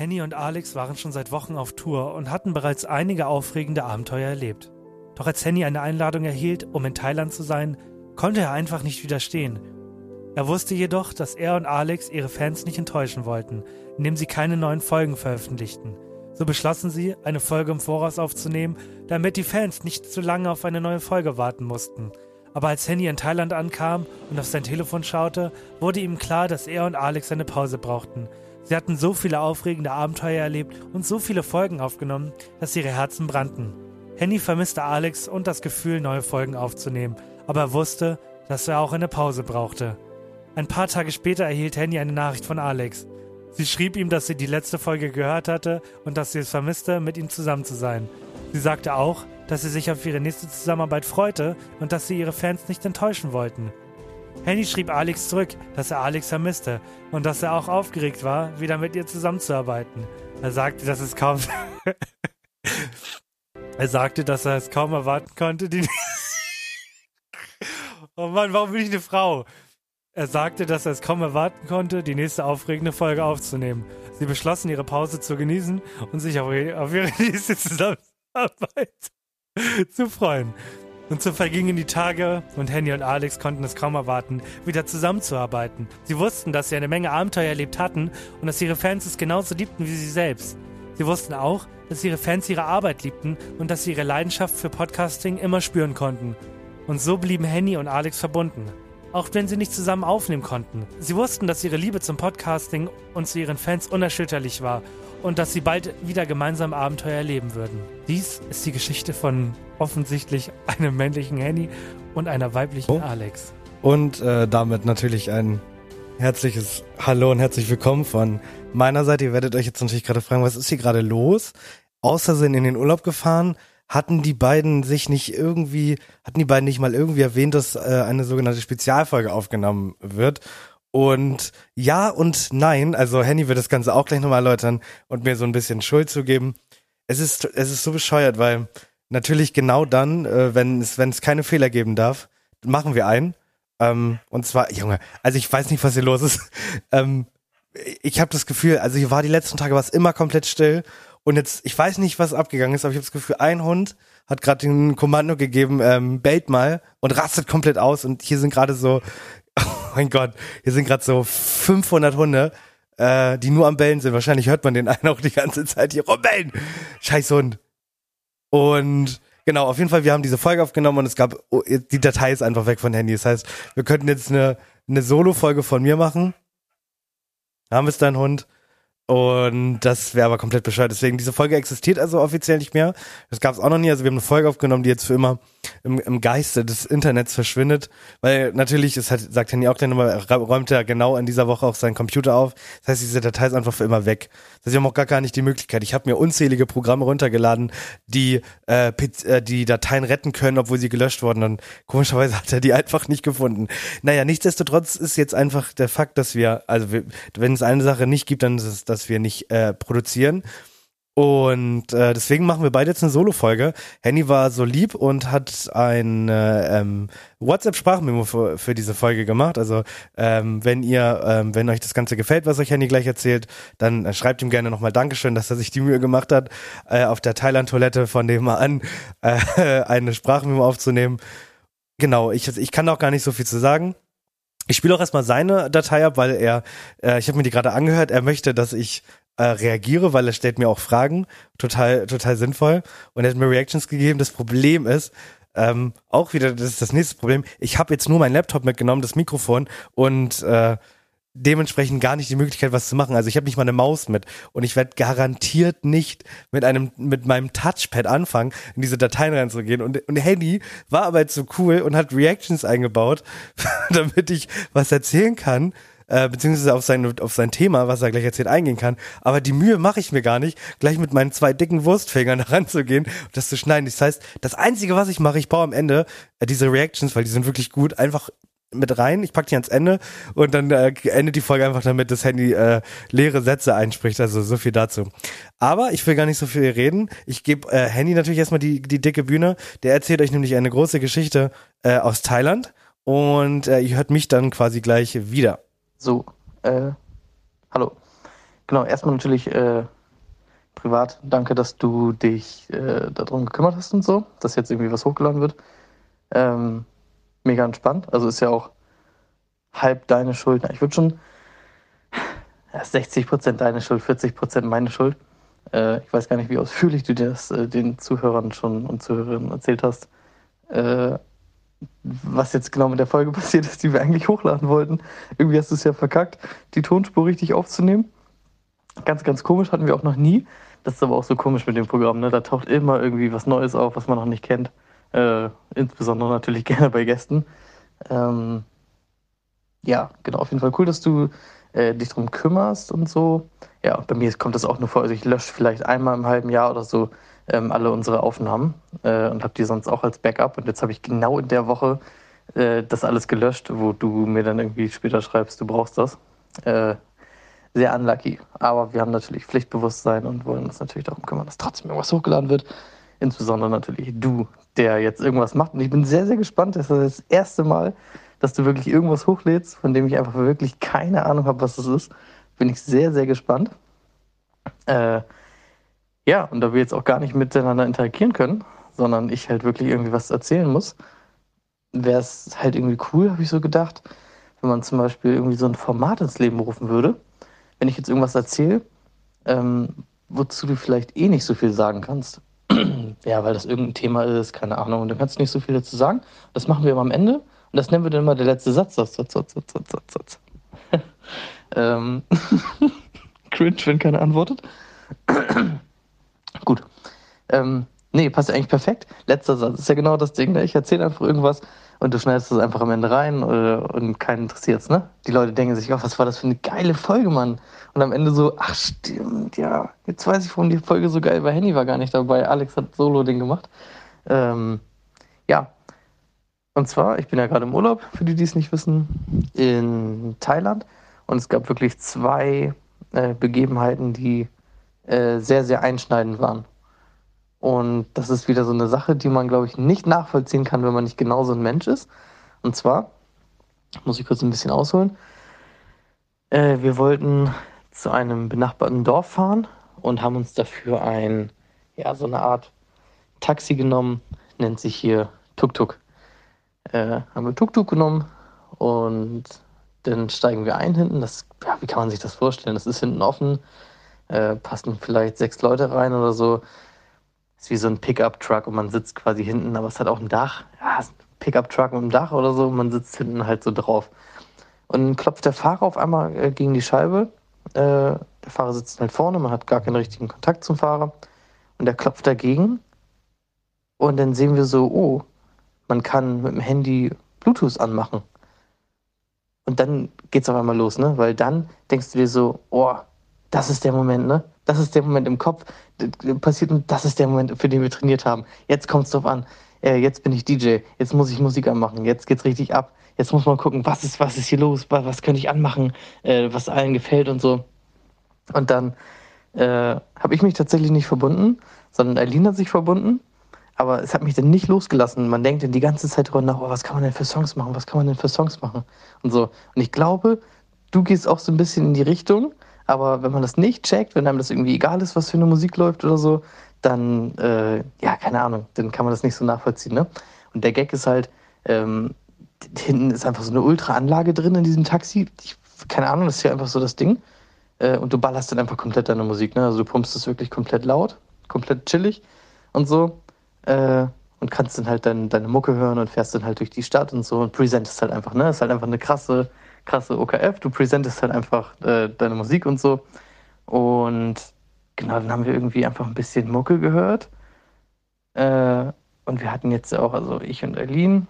Henny und Alex waren schon seit Wochen auf Tour und hatten bereits einige aufregende Abenteuer erlebt. Doch als Henny eine Einladung erhielt, um in Thailand zu sein, konnte er einfach nicht widerstehen. Er wusste jedoch, dass er und Alex ihre Fans nicht enttäuschen wollten, indem sie keine neuen Folgen veröffentlichten. So beschlossen sie, eine Folge im Voraus aufzunehmen, damit die Fans nicht zu lange auf eine neue Folge warten mussten. Aber als Henny in Thailand ankam und auf sein Telefon schaute, wurde ihm klar, dass er und Alex eine Pause brauchten. Sie hatten so viele aufregende Abenteuer erlebt und so viele Folgen aufgenommen, dass ihre Herzen brannten. Henny vermisste Alex und das Gefühl, neue Folgen aufzunehmen, aber er wusste, dass er auch eine Pause brauchte. Ein paar Tage später erhielt Henny eine Nachricht von Alex. Sie schrieb ihm, dass sie die letzte Folge gehört hatte und dass sie es vermisste, mit ihm zusammen zu sein. Sie sagte auch, dass sie sich auf ihre nächste Zusammenarbeit freute und dass sie ihre Fans nicht enttäuschen wollten. Henny schrieb Alex zurück, dass er Alex vermisste und dass er auch aufgeregt war, wieder mit ihr zusammenzuarbeiten. Er sagte, dass es kaum. er sagte, dass er es kaum erwarten konnte, die. oh Mann, warum bin ich eine Frau? Er sagte, dass er es kaum erwarten konnte, die nächste aufregende Folge aufzunehmen. Sie beschlossen, ihre Pause zu genießen und sich auf ihre, auf ihre nächste Zusammenarbeit zu freuen. Und so vergingen die Tage und Henny und Alex konnten es kaum erwarten, wieder zusammenzuarbeiten. Sie wussten, dass sie eine Menge Abenteuer erlebt hatten und dass ihre Fans es genauso liebten wie sie selbst. Sie wussten auch, dass ihre Fans ihre Arbeit liebten und dass sie ihre Leidenschaft für Podcasting immer spüren konnten. Und so blieben Henny und Alex verbunden. Auch wenn sie nicht zusammen aufnehmen konnten. Sie wussten, dass ihre Liebe zum Podcasting und zu ihren Fans unerschütterlich war und dass sie bald wieder gemeinsam Abenteuer erleben würden. Dies ist die Geschichte von offensichtlich einem männlichen Henny und einer weiblichen Oh. Alex. Und äh, damit natürlich ein herzliches Hallo und herzlich willkommen von meiner Seite. Ihr werdet euch jetzt natürlich gerade fragen, was ist hier gerade los? Außer sind in den Urlaub gefahren, hatten die beiden sich nicht irgendwie, hatten die beiden nicht mal irgendwie erwähnt, dass äh, eine sogenannte Spezialfolge aufgenommen wird. Und ja und nein, also Henny wird das Ganze auch gleich nochmal erläutern und mir so ein bisschen Schuld zugeben. Es ist, es ist so bescheuert, weil natürlich genau dann, äh, wenn es, wenn es keine Fehler geben darf, machen wir einen. Ähm, und zwar, Junge, also ich weiß nicht, was hier los ist. ähm, ich habe das Gefühl, also hier war die letzten Tage war es immer komplett still und jetzt, ich weiß nicht, was abgegangen ist, aber ich habe das Gefühl, ein Hund hat gerade den Kommando gegeben, ähm, bellt mal und rastet komplett aus und hier sind gerade so, oh mein Gott, hier sind gerade so 500 Hunde, äh, die nur am Bellen sind. Wahrscheinlich hört man den einen auch die ganze Zeit hier rumbellen. Scheiß Hund. Und genau, auf jeden Fall, wir haben diese Folge aufgenommen und es gab, oh, die Datei ist einfach weg von Handy. Das heißt, wir könnten jetzt eine, eine Solo-Folge von mir machen. Haben wir es dein Hund? Und das wäre aber komplett bescheuert. Deswegen, diese Folge existiert also offiziell nicht mehr. Das gab es auch noch nie. Also wir haben eine Folge aufgenommen, die jetzt für immer im, im Geiste des Internets verschwindet. Weil natürlich, es hat, sagt Handy auch gleich nochmal, er räumt ja genau in dieser Woche auch seinen Computer auf. Das heißt, diese Datei ist einfach für immer weg. Das heißt, wir haben auch gar, gar nicht die Möglichkeit. Ich habe mir unzählige Programme runtergeladen, die äh, äh, die Dateien retten können, obwohl sie gelöscht wurden. Und komischerweise hat er die einfach nicht gefunden. Naja, nichtsdestotrotz ist jetzt einfach der Fakt, dass wir, also wenn es eine Sache nicht gibt, dann ist es, dass wir nicht äh, produzieren. Und äh, deswegen machen wir beide jetzt eine Solo-Folge. Henny war so lieb und hat ein äh, ähm, WhatsApp-Sprachmemo für, für diese Folge gemacht. Also ähm, wenn ihr, ähm, wenn euch das Ganze gefällt, was euch Henny gleich erzählt, dann äh, schreibt ihm gerne nochmal Dankeschön, dass er sich die Mühe gemacht hat, äh, auf der Thailand-Toilette von dem mal an äh, eine Sprachmemo aufzunehmen. Genau, ich, ich kann auch gar nicht so viel zu sagen. Ich spiele auch erstmal seine Datei ab, weil er, äh, ich habe mir die gerade angehört, er möchte, dass ich äh, reagiere, weil er stellt mir auch Fragen, total, total sinnvoll. Und er hat mir Reactions gegeben. Das Problem ist, ähm, auch wieder, das ist das nächste Problem, ich habe jetzt nur meinen Laptop mitgenommen, das Mikrofon und äh, dementsprechend gar nicht die Möglichkeit, was zu machen. Also ich habe nicht mal eine Maus mit und ich werde garantiert nicht mit einem mit meinem Touchpad anfangen, in diese Dateien reinzugehen. Und, und Handy war aber jetzt so cool und hat Reactions eingebaut, damit ich was erzählen kann. äh, beziehungsweise auf sein, auf sein Thema, was er gleich erzählt, eingehen kann. Aber die Mühe mache ich mir gar nicht, gleich mit meinen zwei dicken Wurstfingern ranzugehen und das zu schneiden. Das heißt, das Einzige, was ich mache, ich baue am Ende äh, diese Reactions, weil die sind wirklich gut, einfach mit rein, ich pack die ans Ende und dann äh, endet die Folge einfach damit, dass Handy äh, leere Sätze einspricht. Also so viel dazu. Aber ich will gar nicht so viel reden. Ich gebe äh, Handy natürlich erstmal die, die dicke Bühne. Der erzählt euch nämlich eine große Geschichte äh, aus Thailand und äh, ihr hört mich dann quasi gleich wieder. So, äh, hallo. Genau, erstmal natürlich äh, privat, danke, dass du dich äh, darum gekümmert hast und so, dass jetzt irgendwie was hochgeladen wird. Ähm, mega entspannt. Also ist ja auch halb deine Schuld. Ich würde schon ja, 60 Prozent deine Schuld, 40 Prozent meine Schuld. Äh, ich weiß gar nicht, wie ausführlich du das äh, den Zuhörern schon und Zuhörerinnen erzählt hast. Äh, was jetzt genau mit der Folge passiert ist, die wir eigentlich hochladen wollten. Irgendwie hast du es ja verkackt, die Tonspur richtig aufzunehmen. Ganz, ganz komisch hatten wir auch noch nie. Das ist aber auch so komisch mit dem Programm. Ne? Da taucht immer irgendwie was Neues auf, was man noch nicht kennt. Äh, insbesondere natürlich gerne bei Gästen. Ähm, ja, genau, auf jeden Fall cool, dass du äh, dich darum kümmerst und so. Ja, bei mir kommt das auch nur vor. Also ich lösche vielleicht einmal im halben Jahr oder so ähm, alle unsere Aufnahmen äh, und habe die sonst auch als Backup. Und jetzt habe ich genau in der Woche äh, das alles gelöscht, wo du mir dann irgendwie später schreibst, du brauchst das. Äh, sehr unlucky. Aber wir haben natürlich Pflichtbewusstsein und wollen uns natürlich darum kümmern, dass trotzdem irgendwas hochgeladen wird. Insbesondere natürlich du, der jetzt irgendwas macht. Und ich bin sehr, sehr gespannt. Das ist das erste Mal, dass du wirklich irgendwas hochlädst, von dem ich einfach wirklich keine Ahnung habe, was das ist. Bin ich sehr, sehr gespannt. Äh, ja, und da wir jetzt auch gar nicht miteinander interagieren können, sondern ich halt wirklich irgendwie was erzählen muss, wäre es halt irgendwie cool, habe ich so gedacht, wenn man zum Beispiel irgendwie so ein Format ins Leben rufen würde. Wenn ich jetzt irgendwas erzähle, ähm, wozu du vielleicht eh nicht so viel sagen kannst. ja, weil das irgendein Thema ist, keine Ahnung, und dann kannst du nicht so viel dazu sagen. Das machen wir immer am Ende und das nennen wir dann immer der letzte Satz. Satz, Satz, Satz, Satz, Satz, Satz, ähm, Cringe, wenn keiner antwortet. Gut. Ähm, nee, passt ja eigentlich perfekt. Letzter Satz ist ja genau das Ding. Ne? Ich erzähle einfach irgendwas und du schneidest es einfach am Ende rein äh, und keinen interessiert's, ne? Die Leute denken sich, oh, was war das für eine geile Folge, Mann. Und am Ende so, ach stimmt, ja, jetzt weiß ich, warum die Folge so geil war. Henny war gar nicht dabei, Alex hat Solo-Ding gemacht. Ähm, ja. Und zwar, ich bin ja gerade im Urlaub, für die, die es nicht wissen, in Thailand. Und es gab wirklich zwei äh, Begebenheiten, die äh, sehr, sehr einschneidend waren. Und das ist wieder so eine Sache, die man, glaube ich, nicht nachvollziehen kann, wenn man nicht genau so ein Mensch ist. Und zwar, muss ich kurz ein bisschen ausholen, äh, wir wollten zu einem benachbarten Dorf fahren und haben uns dafür ein, ja, so eine Art Taxi genommen, nennt sich hier Tuk-Tuk. Äh, haben wir Tuk-Tuk genommen und dann steigen wir ein hinten. Das, ja, wie kann man sich das vorstellen? Das ist hinten offen, äh, passen vielleicht sechs Leute rein oder so. Ist wie so ein Pickup-Truck und man sitzt quasi hinten, aber es hat auch ein Dach. Ja, ein Pickup-Truck mit einem Dach oder so und man sitzt hinten halt so drauf. Und dann klopft der Fahrer auf einmal äh, gegen die Scheibe. Äh, der Fahrer sitzt halt vorne, man hat gar keinen richtigen Kontakt zum Fahrer. Und der klopft dagegen. Und dann sehen wir so, oh, man kann mit dem Handy Bluetooth anmachen. Und dann geht's auf einmal los, ne? Weil dann denkst du dir so, oh, das ist der Moment, ne? Das ist der Moment im Kopf, passiert und das ist der Moment, für den wir trainiert haben. Jetzt kommt es drauf an. Äh, jetzt bin ich DJ, jetzt muss ich Musik anmachen, jetzt geht's richtig ab. Jetzt muss man gucken, was ist, was ist hier los, was, was könnte ich anmachen, äh, was allen gefällt und so. Und dann äh, habe ich mich tatsächlich nicht verbunden, sondern Eileen hat sich verbunden. Aber es hat mich dann nicht losgelassen. Man denkt dann die ganze Zeit darüber nach, oh, was kann man denn für Songs machen, was kann man denn für Songs machen und so. Und ich glaube, du gehst auch so ein bisschen in die Richtung, aber wenn man das nicht checkt, wenn einem das irgendwie egal ist, was für eine Musik läuft oder so, dann, äh, ja, keine Ahnung, dann kann man das nicht so nachvollziehen. Ne? Und der Gag ist halt, ähm, hinten ist einfach so eine Ultra-Anlage drin in diesem Taxi. Ich, keine Ahnung, das ist ja einfach so das Ding. Äh, und du ballerst dann einfach komplett deine Musik. Ne? Also du pumpst es wirklich komplett laut, komplett chillig und so. Äh, und kannst dann halt dein, deine Mucke hören und fährst dann halt durch die Stadt und so und präsentest halt einfach. Ne? Ist halt einfach eine krasse krasse OKF, du präsentest halt einfach äh, deine Musik und so. Und genau, dann haben wir irgendwie einfach ein bisschen Mucke gehört. Äh, und wir hatten jetzt auch, also ich und Aline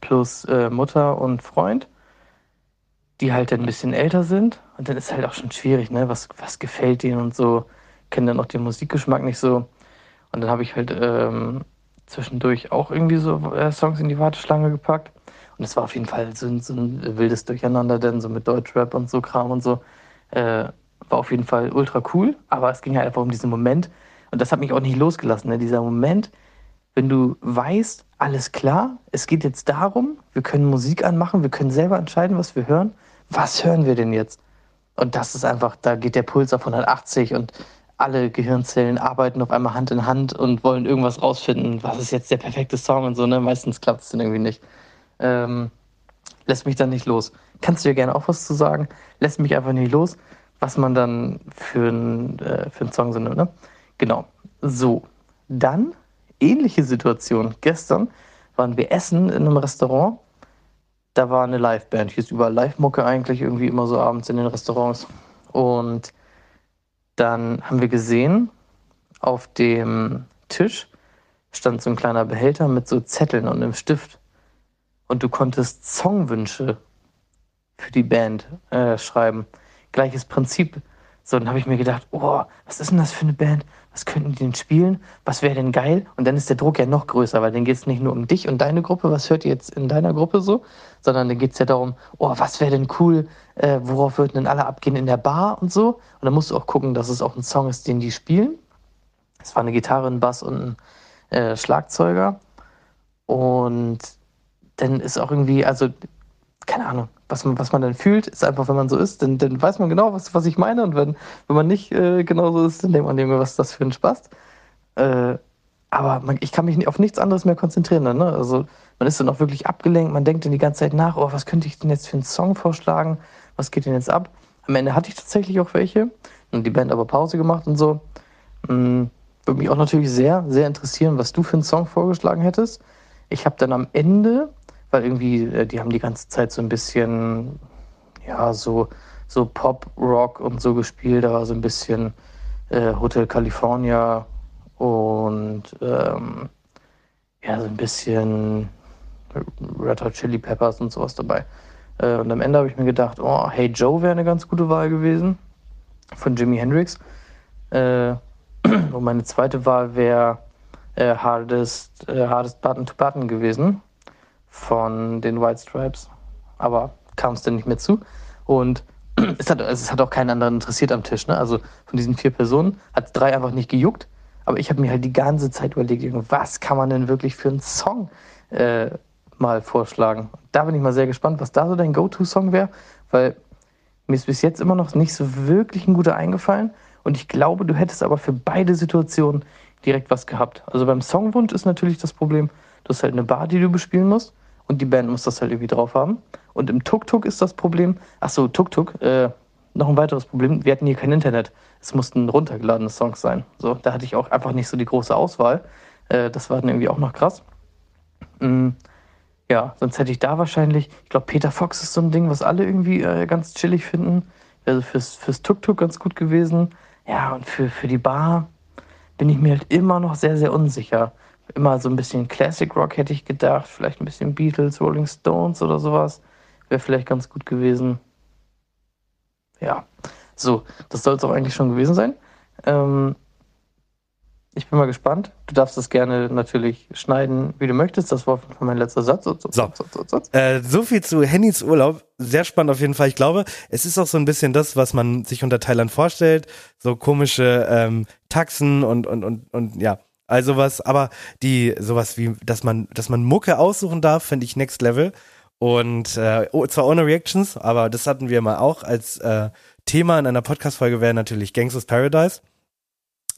plus äh, Mutter und Freund, die halt dann ein bisschen älter sind. Und dann ist halt auch schon schwierig, ne? Was, was gefällt denen und so. Kennen dann auch den Musikgeschmack nicht so. Und dann habe ich halt ähm, zwischendurch auch irgendwie so äh, Songs in die Warteschlange gepackt. Und es war auf jeden Fall so, so, ein wildes Durcheinander, denn so mit Deutschrap und so Kram und so. Äh, war auf jeden Fall ultra cool. Aber es ging halt einfach um diesen Moment. Und das hat mich auch nicht losgelassen. Ne? Dieser Moment, wenn du weißt, alles klar, es geht jetzt darum, wir können Musik anmachen, wir können selber entscheiden, was wir hören. Was hören wir denn jetzt? Und das ist einfach, da geht der Puls auf 180 und alle Gehirnzellen arbeiten auf einmal Hand in Hand und wollen irgendwas rausfinden, was ist jetzt der perfekte Song und so, ne? Meistens klappt es dann irgendwie nicht. Ähm, lässt mich dann nicht los. Kannst du dir gerne auch was zu sagen? Lässt mich einfach nicht los, was man dann für, ein, äh, für einen Song so nimmt, ne? Genau. So. Dann ähnliche Situation. Gestern waren wir essen in einem Restaurant. Da war eine Liveband. Hier ist überall Live-Mucke eigentlich, irgendwie immer so abends in den Restaurants. Und dann haben wir gesehen, auf dem Tisch stand so ein kleiner Behälter mit so Zetteln und einem Stift. Und du konntest Songwünsche für die Band äh, schreiben. Gleiches Prinzip. So, dann habe ich mir gedacht, oh, was ist denn das für eine Band? was könnten die denn spielen? Was wäre denn geil? Und dann ist der Druck ja noch größer, weil dann geht es nicht nur um dich und deine Gruppe, was hört ihr jetzt in deiner Gruppe so, sondern dann geht es ja darum, oh, was wäre denn cool, äh, worauf würden denn alle abgehen in der Bar und so. Und dann musst du auch gucken, dass es auch ein Song ist, den die spielen. Es war eine Gitarre, ein Bass und ein äh, Schlagzeuger. Und dann ist auch irgendwie, also, keine Ahnung, was man, was man dann fühlt, ist einfach, wenn man so ist, dann, dann weiß man genau, was, was ich meine. Und wenn, wenn man nicht äh, genau so ist, dann denkt man irgendwie, was ist das für ein Spaß. Äh, aber man, ich kann mich auf nichts anderes mehr konzentrieren. Dann, ne? Also man ist dann auch wirklich abgelenkt, man denkt dann die ganze Zeit nach, oh, was könnte ich denn jetzt für einen Song vorschlagen? Was geht denn jetzt ab? Am Ende hatte ich tatsächlich auch welche und die Band aber Pause gemacht und so. Hm, würde mich auch natürlich sehr, sehr interessieren, was du für einen Song vorgeschlagen hättest. Ich habe dann am Ende weil irgendwie, äh, die haben die ganze Zeit so ein bisschen, ja, so, so Pop, Rock und so gespielt. Da war so ein bisschen äh, Hotel California und ähm, ja, so ein bisschen Red Hot Chili Peppers und sowas dabei. Äh, und am Ende habe ich mir gedacht, oh, Hey Joe wäre eine ganz gute Wahl gewesen von Jimi Hendrix. Äh, und meine zweite Wahl wäre äh, Hardest, äh, Hardest Button to Button gewesen von den White Stripes, aber kam es dann nicht mehr zu. Und es hat, es hat auch keinen anderen interessiert am Tisch. Ne? Also von diesen vier Personen hat drei einfach nicht gejuckt. Aber ich habe mir halt die ganze Zeit überlegt, was kann man denn wirklich für einen Song äh, mal vorschlagen. Da bin ich mal sehr gespannt, was da so dein Go-To-Song wäre, weil mir ist bis jetzt immer noch nicht so wirklich ein guter eingefallen. Und ich glaube, du hättest aber für beide Situationen direkt was gehabt. Also beim Songwunsch ist natürlich das Problem, du hast halt eine Bar, die du bespielen musst und die Band muss das halt irgendwie drauf haben. Und im Tuk-Tuk ist das Problem, ach so, Tuk-Tuk, äh, noch ein weiteres Problem, wir hatten hier kein Internet. Es mussten runtergeladene Songs sein. So, da hatte ich auch einfach nicht so die große Auswahl. Äh, das war dann irgendwie auch noch krass. Mhm. Ja, sonst hätte ich da wahrscheinlich, ich glaube, Peter Fox ist so ein Ding, was alle irgendwie äh, ganz chillig finden. Also fürs, fürs Tuk-Tuk ganz gut gewesen. Ja, und für, für die Bar bin ich mir halt immer noch sehr, sehr unsicher immer so ein bisschen Classic Rock hätte ich gedacht, vielleicht ein bisschen Beatles, Rolling Stones oder sowas. Wäre vielleicht ganz gut gewesen. Ja, so, das soll es auch eigentlich schon gewesen sein. Ähm, ich bin mal gespannt. Du darfst das gerne natürlich schneiden, wie du möchtest. Das war mein letzter Satz. So, so, so. Äh, so viel zu Hennys Urlaub. Sehr spannend auf jeden Fall. Ich glaube, es ist auch so ein bisschen das, was man sich unter Thailand vorstellt. So komische ähm, Taxen und, und, und, und ja, also was, aber die, sowas wie, dass man, dass man Mucke aussuchen darf, finde ich next level. Und äh, oh, zwar ohne Reactions, aber das hatten wir mal auch als äh, Thema in einer Podcast-Folge wäre natürlich Gangsters Paradise.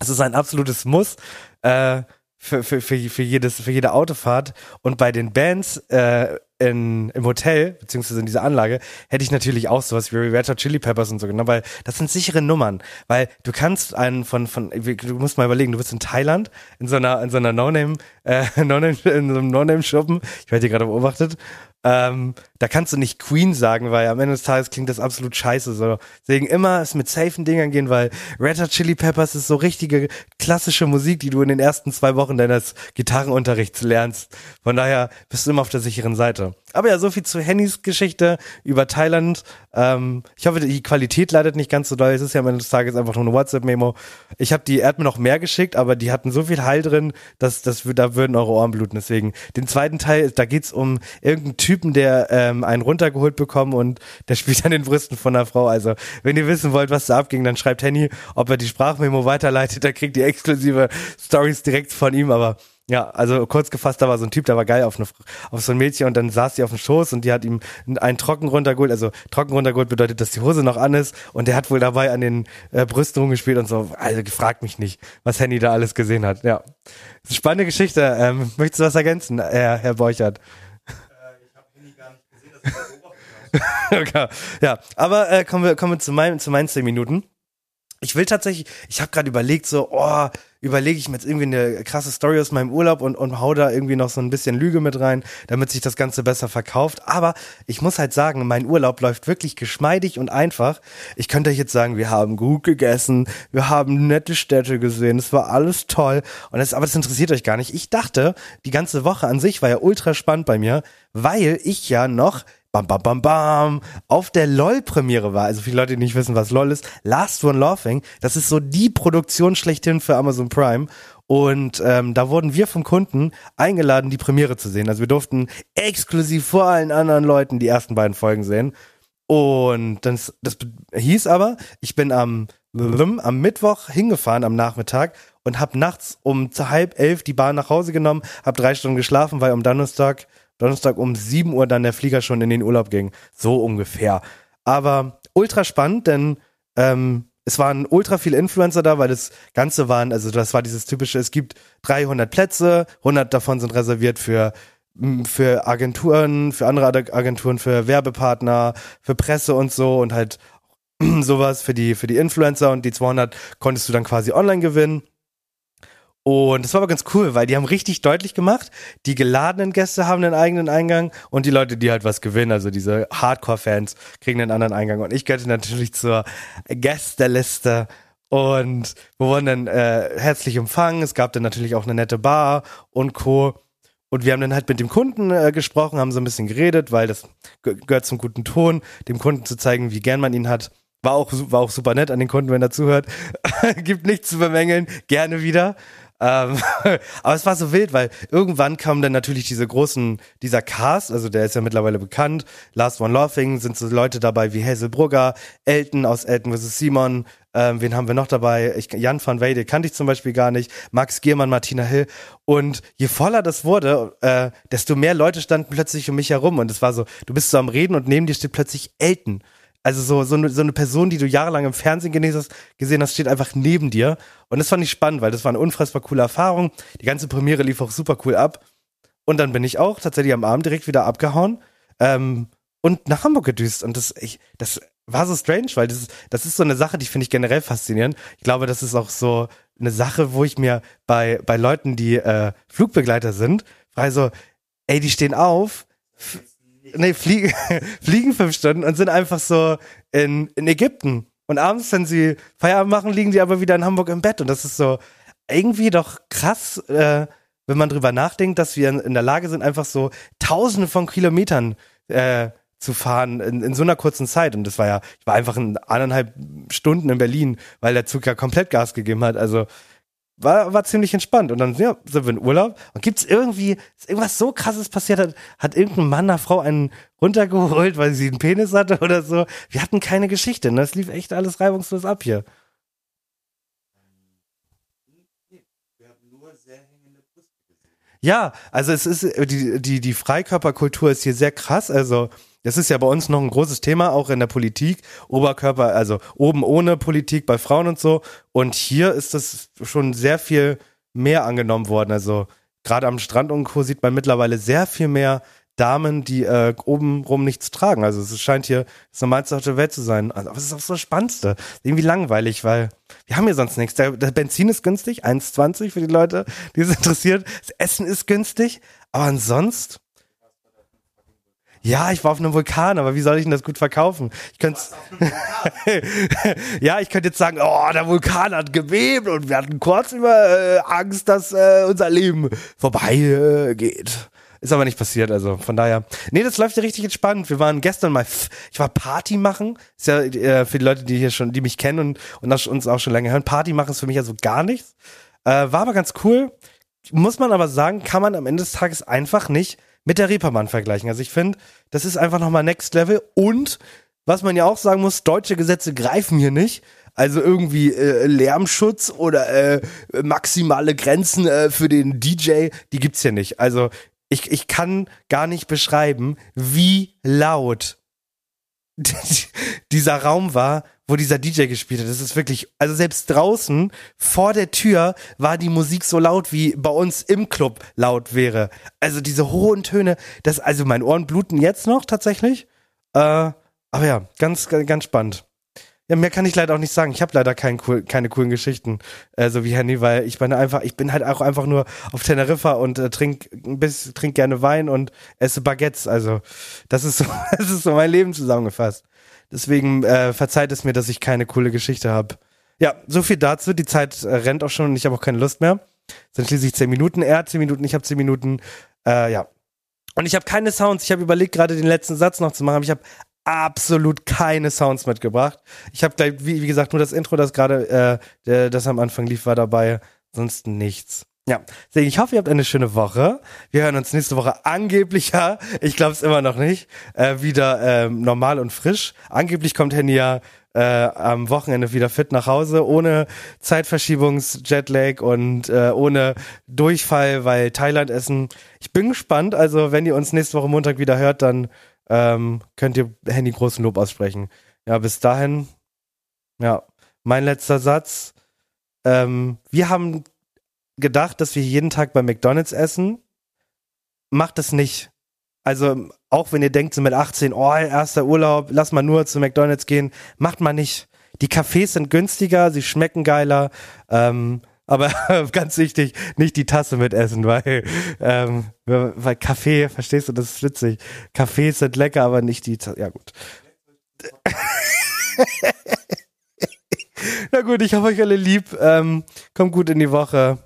Es ist ein absolutes Muss. Äh, für, für, für, für, jedes, für jede Autofahrt. Und bei den Bands äh, in, im Hotel, beziehungsweise in dieser Anlage, hätte ich natürlich auch sowas wie Red Hot Chili Peppers und so genommen, weil das sind sichere Nummern. Weil du kannst einen von, von, du musst mal überlegen, du bist in Thailand, in so einer, in so einer No-Name, äh, No-Name, in so einem No-Name-Schuppen, ich werde hier gerade beobachtet, ähm, da kannst du nicht Queen sagen, weil am Ende des Tages klingt das absolut scheiße. So. Deswegen immer es mit safen Dingern gehen, weil Red Hot Chili Peppers ist so richtige klassische Musik, die du in den ersten zwei Wochen deines Gitarrenunterrichts lernst. Von daher bist du immer auf der sicheren Seite. Aber ja, so viel zu Hennys Geschichte über Thailand. Ähm, ich hoffe, die Qualität leidet nicht ganz so doll. Es ist ja am Ende des Tages einfach nur eine WhatsApp-Memo. Ich habe die, er hat mir noch mehr geschickt, aber die hatten so viel Heil drin, dass, dass da würden eure Ohren bluten. Deswegen, den zweiten Teil, da geht's um irgendeinen Typen, der ähm, einen runtergeholt bekommen und der spielt an den Brüsten von einer Frau. Also, wenn ihr wissen wollt, was da abging, dann schreibt Henny, ob er die Sprachmemo weiterleitet. Da kriegt ihr exklusive Stories direkt von ihm, aber ja, also kurz gefasst, da war so ein Typ, der war geil auf, eine, auf so ein Mädchen und dann saß sie auf dem Schoß und die hat ihm einen Trocken runtergeholt. Also Trocken runtergeholt bedeutet, dass die Hose noch an ist und der hat wohl dabei an den äh, Brüsten rumgespielt und so. Also gefragt mich nicht, was Henny da alles gesehen hat. Ja, spannende Geschichte. Ähm, möchtest du was ergänzen, Herr, Herr Borchert? Äh, ich habe Henny gar nicht gesehen, dass okay. Ja, aber äh, kommen wir kommen wir zu meinen zu meinen zehn Minuten. Ich will tatsächlich, ich habe gerade überlegt, so, oh, überlege ich mir jetzt irgendwie eine krasse Story aus meinem Urlaub und, und hau da irgendwie noch so ein bisschen Lüge mit rein, damit sich das Ganze besser verkauft. Aber ich muss halt sagen, mein Urlaub läuft wirklich geschmeidig und einfach. Ich könnte euch jetzt sagen, wir haben gut gegessen, wir haben nette Städte gesehen, es war alles toll. Und das, aber das interessiert euch gar nicht. Ich dachte, die ganze Woche an sich war ja ultra spannend bei mir, weil ich ja noch bam, bam, bam, bam, auf der LOL-Premiere war. Also viele Leute, die nicht wissen, was LOL ist. Last One Laughing, das ist so die Produktion schlechthin für Amazon Prime. Und ähm, da wurden wir vom Kunden eingeladen, die Premiere zu sehen. Also wir durften exklusiv vor allen anderen Leuten die ersten beiden Folgen sehen. Und das, das hieß aber, ich bin am, am Mittwoch hingefahren am Nachmittag und habe nachts um halb elf die Bahn nach Hause genommen, habe drei Stunden geschlafen, weil am Donnerstag Donnerstag um 7 Uhr dann der Flieger schon in den Urlaub ging. So ungefähr. Aber ultra spannend, denn ähm, es waren ultra viele Influencer da, weil das Ganze waren, also das war dieses typische, es gibt 300 Plätze, 100 davon sind reserviert für für Agenturen, für andere Agenturen, für Werbepartner, für Presse und so und halt sowas für die für die Influencer und die 200 konntest du dann quasi online gewinnen. Und das war aber ganz cool, weil die haben richtig deutlich gemacht, die geladenen Gäste haben einen eigenen Eingang und die Leute, die halt was gewinnen, also diese Hardcore-Fans, kriegen einen anderen Eingang. Und ich gehörte natürlich zur Gästeliste und wir wurden dann äh, herzlich empfangen. Es gab dann natürlich auch eine nette Bar und Co. Und wir haben dann halt mit dem Kunden äh, gesprochen, haben so ein bisschen geredet, weil das gehört zum guten Ton, dem Kunden zu zeigen, wie gern man ihn hat. War auch, war auch super nett an den Kunden, wenn er zuhört. Gibt nichts zu bemängeln, gerne wieder. Ähm, aber es war so wild, weil irgendwann kamen dann natürlich diese großen, dieser Cast, also der ist ja mittlerweile bekannt, Last One Laughing, sind so Leute dabei wie Hazel Brugger, Elton aus Elton vs. Simon, ähm, wen haben wir noch dabei? Ich, Jan van Weyde kannte ich zum Beispiel gar nicht, Max Giermann, Martina Hill. Und je voller das wurde, äh, desto mehr Leute standen plötzlich um mich herum. Und es war so, du bist so am Reden und neben dir steht plötzlich Elton also so, so, eine, so eine Person, die du jahrelang im Fernsehen gesehen hast, gesehen hast, steht einfach neben dir. Und das fand ich spannend, weil das war eine unfassbar coole Erfahrung. Die ganze Premiere lief auch super cool ab. Und dann bin ich auch tatsächlich am Abend direkt wieder abgehauen ähm, und nach Hamburg gedüst. Und das, ich, das war so strange, weil das ist, das ist so eine Sache, die finde ich generell faszinierend. Ich glaube, das ist auch so eine Sache, wo ich mir bei, bei Leuten, die äh, Flugbegleiter sind, frage so, ey, die stehen auf, nee, fliegen, fliegen fünf Stunden und sind einfach so in, in Ägypten. Und abends, wenn sie Feierabend machen, liegen die aber wieder in Hamburg im Bett. Und das ist so irgendwie doch krass, äh, wenn man drüber nachdenkt, dass wir in, in der Lage sind, einfach so tausende von Kilometern äh, zu fahren in, in so einer kurzen Zeit. Und das war ja, ich war einfach in anderthalb Stunden in Berlin, weil der Zug ja komplett Gas gegeben hat. Also war, war ziemlich entspannt. Und dann ja, sind wir in Urlaub. Und gibt's irgendwie, ist irgendwas so krasses passiert hat, hat irgendein Mann einer Frau einen runtergeholt, weil sie einen Penis hatte oder so. Wir hatten keine Geschichte. Ne? Das lief echt alles reibungslos ab hier. Ja, also es ist, die, die, die Freikörperkultur ist hier sehr krass. Also das ist ja bei uns noch ein großes Thema, auch in der Politik. Oberkörper, also oben ohne Politik bei Frauen und so. Und hier ist das schon sehr viel mehr angenommen worden. Also gerade am Strand und Co. sieht man mittlerweile sehr viel mehr Damen, die äh, obenrum nichts tragen. Also es scheint hier das Normalste auf der Welt zu sein. Also, aber es ist auch so das Spannendste. Irgendwie langweilig, weil wir haben hier sonst nichts. Der, der Benzin ist günstig, 1,20 für die Leute, die es interessiert. Das Essen ist günstig, aber ansonsten ja, ich war auf einem Vulkan, aber wie soll ich denn das gut verkaufen? Ich könnte Ja, ich könnte jetzt sagen, oh, der Vulkan hat gebebt und wir hatten kurz über äh, Angst, dass äh, unser Leben vorbei äh, geht. Ist aber nicht passiert, also von daher. Nee, das läuft ja richtig entspannt. Wir waren gestern mal, ich war Party machen. Ist ja äh, für die Leute, die hier schon, die mich kennen und, und das uns auch schon länger hören. Party machen ist für mich also gar nichts. Äh, war aber ganz cool. Muss man aber sagen, kann man am Ende des Tages einfach nicht mit der Reeperbahn vergleichen. Also ich finde, das ist einfach nochmal Next Level und was man ja auch sagen muss, deutsche Gesetze greifen hier nicht. Also irgendwie äh, Lärmschutz oder äh, maximale Grenzen äh, für den DJ, die gibt's hier nicht. Also ich, ich kann gar nicht beschreiben, wie laut dieser Raum war, wo dieser DJ gespielt hat. Das ist wirklich, also selbst draußen vor der Tür war die Musik so laut, wie bei uns im Club laut wäre. Also diese hohen Töne, das, also meine Ohren bluten jetzt noch tatsächlich. Äh, aber ja, ganz, ganz spannend. Ja, mehr kann ich leider auch nicht sagen. Ich habe leider kein, cool, keine coolen Geschichten, äh, so wie Henny, weil ich bin einfach, ich bin halt auch einfach nur auf Teneriffa und äh, trink, bis, trink gerne Wein und esse Baguettes. Also das ist so, das ist so mein Leben zusammengefasst. Deswegen äh, verzeiht es mir, dass ich keine coole Geschichte habe. Ja, so viel dazu. Die Zeit äh, rennt auch schon und ich habe auch keine Lust mehr. Sind schließlich zehn Minuten. Er hat zehn Minuten, ich habe zehn Minuten. Äh, ja. Und ich habe keine Sounds. Ich habe überlegt, gerade den letzten Satz noch zu machen, aber ich habe absolut keine Sounds mitgebracht. Ich habe gleich, wie, wie, gesagt, nur das Intro, das gerade, äh, das am Anfang lief, war dabei. Sonst nichts. Ja, deswegen, ich hoffe, ihr habt eine schöne Woche. Wir hören uns nächste Woche angeblich, ja, ich glaube es immer noch nicht, äh, wieder äh, normal und frisch. Angeblich kommt Henny ja äh, am Wochenende wieder fit nach Hause, ohne Zeitverschiebungs-Jetlag und äh, ohne Durchfall, weil Thailand essen. Ich bin gespannt. Also, wenn ihr uns nächste Woche Montag wieder hört, dann ähm, könnt ihr Handy großen Lob aussprechen. Ja, bis dahin, ja, mein letzter Satz. Ähm, wir haben gedacht, dass wir jeden Tag bei McDonalds essen. Macht es nicht. Also, auch wenn ihr denkt, so mit 18, oh, erster Urlaub, lass mal nur zu McDonalds gehen, macht man nicht. Die Cafés sind günstiger, sie schmecken geiler. Ähm, aber ganz wichtig, nicht die Tasse mitessen, weil, ähm, weil Kaffee, verstehst du, das ist witzig. Kaffees sind lecker, aber nicht die Tasse. Ja, gut. Na gut, ich habe euch alle lieb. Ähm, kommt gut in die Woche.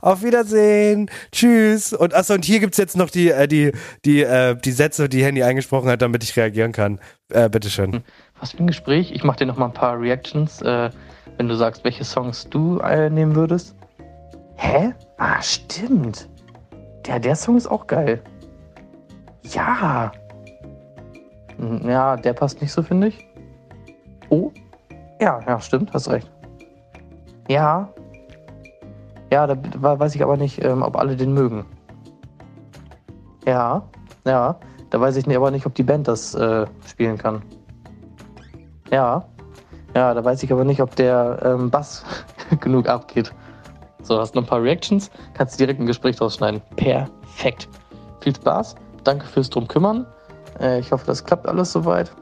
Auf Wiedersehen. Tschüss. Und achso, und hier gibt's jetzt noch die, äh, die, die, äh, die Sätze, die Handy eingesprochen hat, damit ich reagieren kann. Äh, bitteschön. Was für ein Gespräch. Ich mache dir noch mal ein paar Reactions. Äh wenn du sagst, welche Songs du äh, nehmen würdest. Hä? Ah, stimmt. Der, der Song ist auch geil. Ja. Hm, ja, der passt nicht so, finde ich. Ja, ja, stimmt, hast recht. Ja. Ja, da weiß ich aber nicht, ähm, ob alle den mögen. Ja, ja. Da weiß ich aber nicht, ob die Band das äh, spielen kann. Ja. Ja, da weiß ich aber nicht, ob der ähm, Bass genug abgeht. So, hast noch ein paar Reactions, kannst du direkt ein Gespräch draus schneiden. Perfekt. Viel Spaß, danke fürs Drum kümmern. Äh, ich hoffe, das klappt alles soweit.